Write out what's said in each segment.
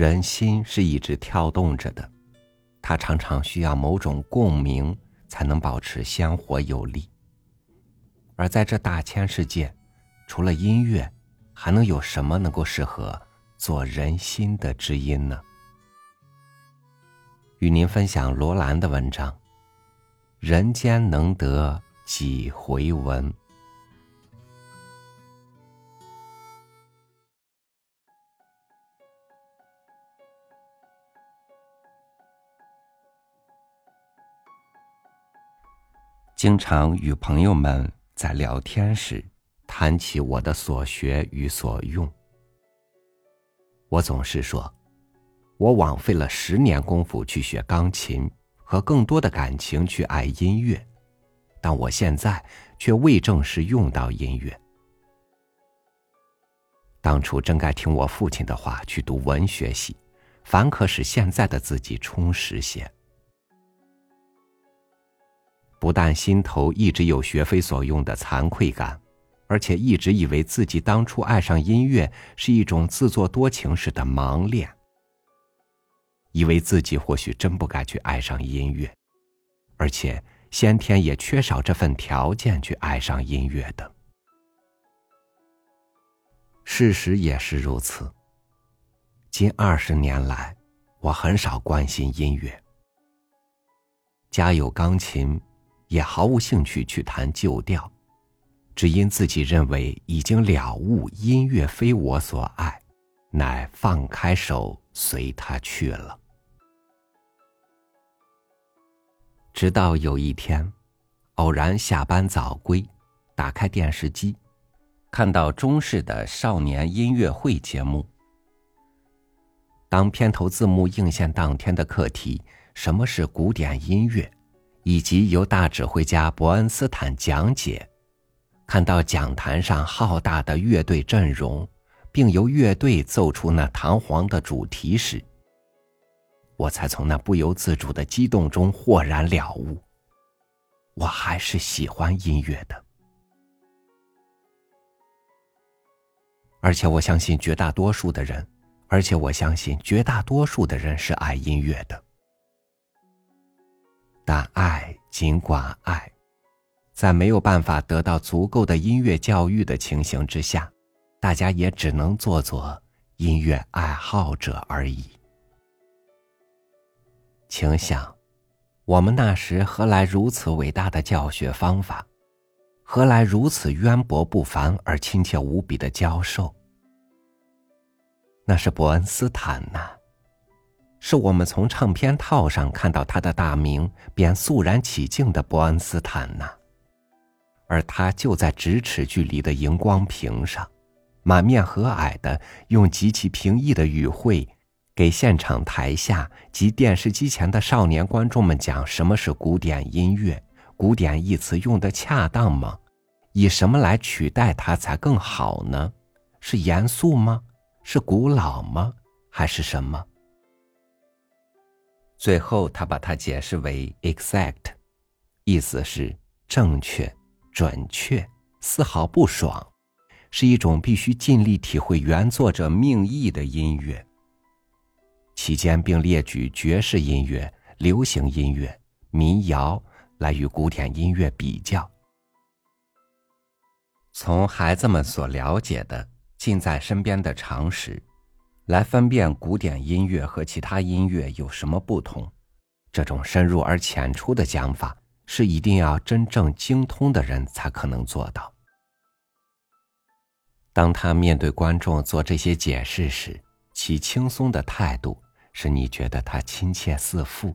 人心是一直跳动着的，它常常需要某种共鸣才能保持鲜活有力。而在这大千世界，除了音乐，还能有什么能够适合做人心的知音呢？与您分享罗兰的文章：人间能得几回闻？经常与朋友们在聊天时谈起我的所学与所用，我总是说，我枉费了十年功夫去学钢琴，和更多的感情去爱音乐，但我现在却未正式用到音乐。当初真该听我父亲的话，去读文学系，凡可使现在的自己充实些。不但心头一直有学非所用的惭愧感，而且一直以为自己当初爱上音乐是一种自作多情式的盲恋，以为自己或许真不该去爱上音乐，而且先天也缺少这份条件去爱上音乐的。事实也是如此。近二十年来，我很少关心音乐，家有钢琴。也毫无兴趣去弹旧调，只因自己认为已经了悟音乐非我所爱，乃放开手随他去了。直到有一天，偶然下班早归，打开电视机，看到中视的少年音乐会节目。当片头字幕映现当天的课题“什么是古典音乐”。以及由大指挥家伯恩斯坦讲解，看到讲坛上浩大的乐队阵容，并由乐队奏出那堂皇的主题时，我才从那不由自主的激动中豁然了悟：我还是喜欢音乐的，而且我相信绝大多数的人，而且我相信绝大多数的人是爱音乐的。但爱，尽管爱，在没有办法得到足够的音乐教育的情形之下，大家也只能做做音乐爱好者而已。请想，我们那时何来如此伟大的教学方法？何来如此渊博不凡而亲切无比的教授？那是伯恩斯坦呐。是我们从唱片套上看到他的大名，便肃然起敬的伯恩斯坦呐，而他就在咫尺距离的荧光屏上，满面和蔼的用极其平易的语汇，给现场台下及电视机前的少年观众们讲什么是古典音乐，古典一词用的恰当吗？以什么来取代它才更好呢？是严肃吗？是古老吗？还是什么？最后，他把它解释为 “exact”，意思是正确、准确、丝毫不爽，是一种必须尽力体会原作者命意的音乐。期间，并列举爵士音乐、流行音乐、民谣来与古典音乐比较。从孩子们所了解的、近在身边的常识。来分辨古典音乐和其他音乐有什么不同，这种深入而浅出的讲法是一定要真正精通的人才可能做到。当他面对观众做这些解释时，其轻松的态度使你觉得他亲切似父；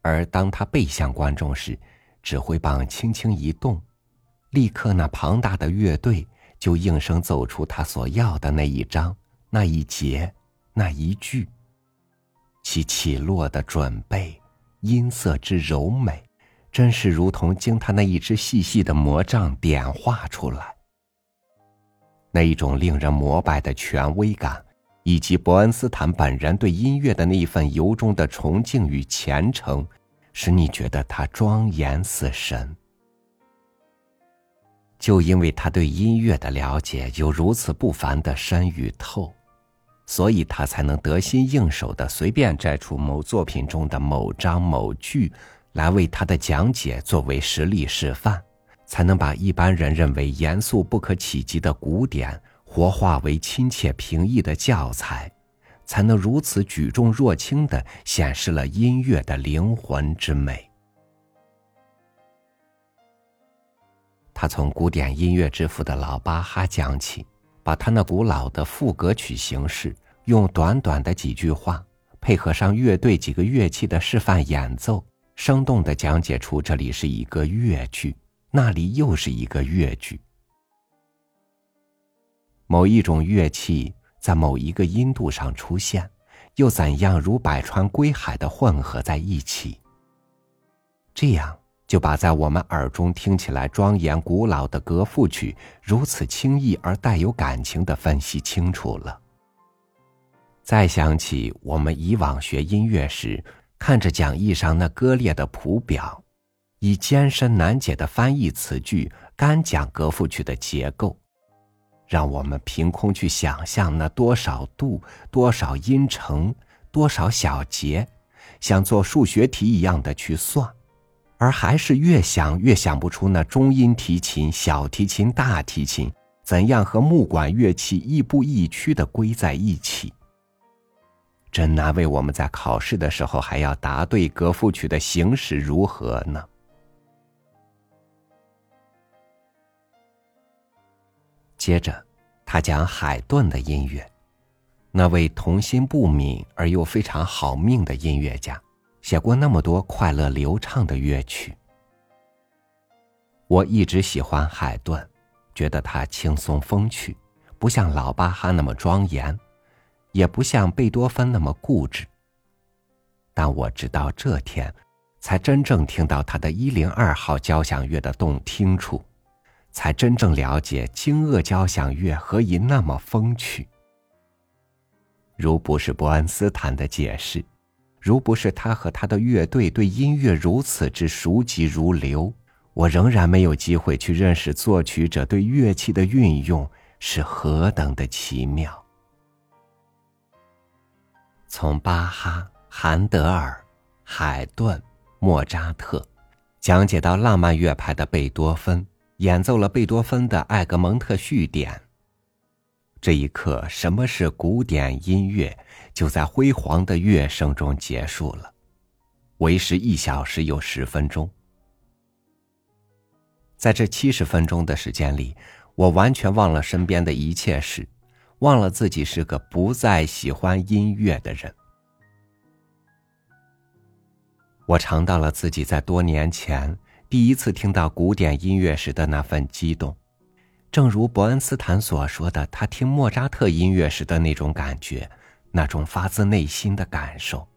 而当他背向观众时，指挥棒轻轻一动，立刻那庞大的乐队就应声奏出他所要的那一章。那一节，那一句，其起落的准备，音色之柔美，真是如同经他那一支细细的魔杖点画出来。那一种令人膜拜的权威感，以及伯恩斯坦本人对音乐的那一份由衷的崇敬与虔诚，使你觉得他庄严似神。就因为他对音乐的了解有如此不凡的深与透。所以他才能得心应手的随便摘出某作品中的某章某句，来为他的讲解作为实例示范，才能把一般人认为严肃不可企及的古典，活化为亲切平易的教材，才能如此举重若轻的显示了音乐的灵魂之美。他从古典音乐之父的老巴哈讲起。把他那古老的副歌曲形式，用短短的几句话，配合上乐队几个乐器的示范演奏，生动的讲解出这里是一个乐句，那里又是一个乐句。某一种乐器在某一个音度上出现，又怎样如百川归海的混合在一起？这样。就把在我们耳中听起来庄严古老的歌赋曲，如此轻易而带有感情的分析清楚了。再想起我们以往学音乐时，看着讲义上那割裂的谱表，以艰深难解的翻译词句干讲歌赋曲的结构，让我们凭空去想象那多少度、多少音程、多少小节，像做数学题一样的去算。而还是越想越想不出那中音提琴、小提琴、大提琴怎样和木管乐器亦步亦趋的归在一起。真难为我们在考试的时候还要答对歌赋曲的形式如何呢？接着，他讲海顿的音乐，那位童心不泯而又非常好命的音乐家。写过那么多快乐流畅的乐曲，我一直喜欢海顿，觉得他轻松风趣，不像老巴哈那么庄严，也不像贝多芬那么固执。但我直到这天，才真正听到他的一零二号交响乐的动听处，才真正了解惊愕交响乐何以那么风趣。如不是伯恩斯坦的解释。如不是他和他的乐队对音乐如此之熟悉如流，我仍然没有机会去认识作曲者对乐器的运用是何等的奇妙。从巴哈、韩德尔、海顿、莫扎特，讲解到浪漫乐派的贝多芬，演奏了贝多芬的《艾格蒙特序典》。这一刻，什么是古典音乐？就在辉煌的乐声中结束了，为时一小时有十分钟。在这七十分钟的时间里，我完全忘了身边的一切事，忘了自己是个不再喜欢音乐的人。我尝到了自己在多年前第一次听到古典音乐时的那份激动，正如伯恩斯坦所说的，他听莫扎特音乐时的那种感觉。那种发自内心的感受。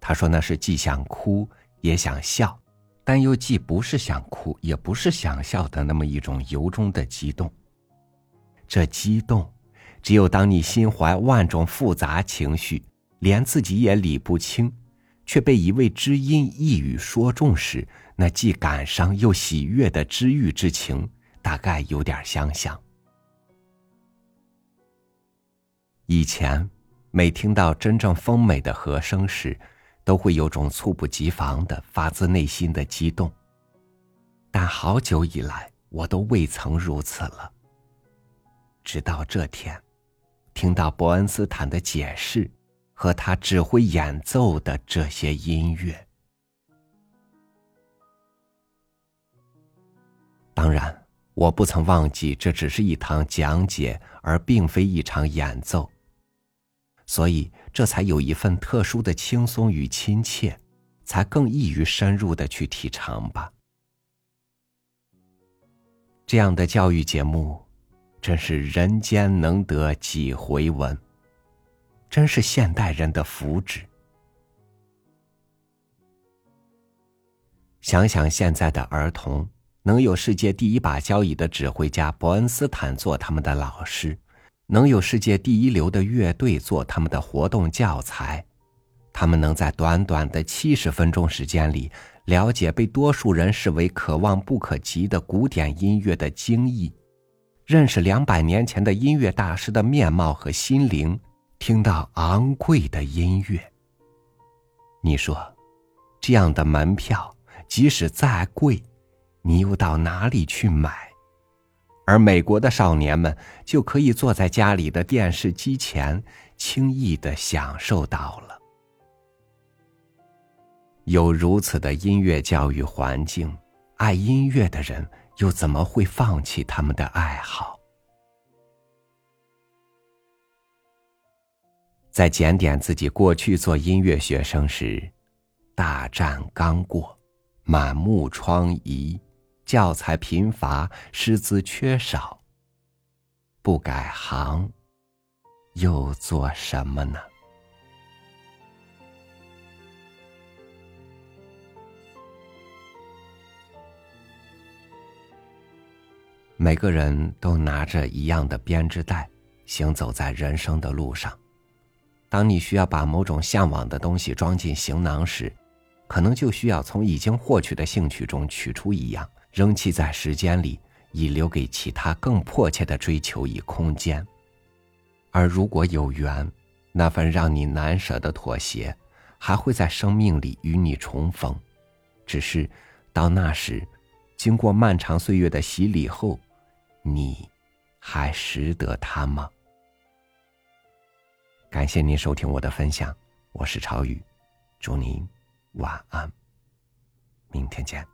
他说：“那是既想哭也想笑，但又既不是想哭也不是想笑的那么一种由衷的激动。这激动，只有当你心怀万种复杂情绪，连自己也理不清，却被一位知音一语说中时，那既感伤又喜悦的知遇之情，大概有点相像。”以前，每听到真正丰美的和声时，都会有种猝不及防的、发自内心的激动。但好久以来，我都未曾如此了。直到这天，听到伯恩斯坦的解释和他指挥演奏的这些音乐，当然，我不曾忘记这只是一堂讲解，而并非一场演奏。所以，这才有一份特殊的轻松与亲切，才更易于深入的去体尝吧。这样的教育节目，真是人间能得几回闻，真是现代人的福祉。想想现在的儿童，能有世界第一把交椅的指挥家伯恩斯坦做他们的老师。能有世界第一流的乐队做他们的活动教材，他们能在短短的七十分钟时间里了解被多数人视为可望不可及的古典音乐的精义，认识两百年前的音乐大师的面貌和心灵，听到昂贵的音乐。你说，这样的门票即使再贵，你又到哪里去买？而美国的少年们就可以坐在家里的电视机前，轻易的享受到了。有如此的音乐教育环境，爱音乐的人又怎么会放弃他们的爱好？在检点自己过去做音乐学生时，大战刚过，满目疮痍。教材贫乏，师资缺少。不改行，又做什么呢？每个人都拿着一样的编织袋，行走在人生的路上。当你需要把某种向往的东西装进行囊时，可能就需要从已经获取的兴趣中取出一样。扔弃在时间里，以留给其他更迫切的追求以空间。而如果有缘，那份让你难舍的妥协，还会在生命里与你重逢。只是，到那时，经过漫长岁月的洗礼后，你还识得他吗？感谢您收听我的分享，我是超宇，祝您晚安，明天见。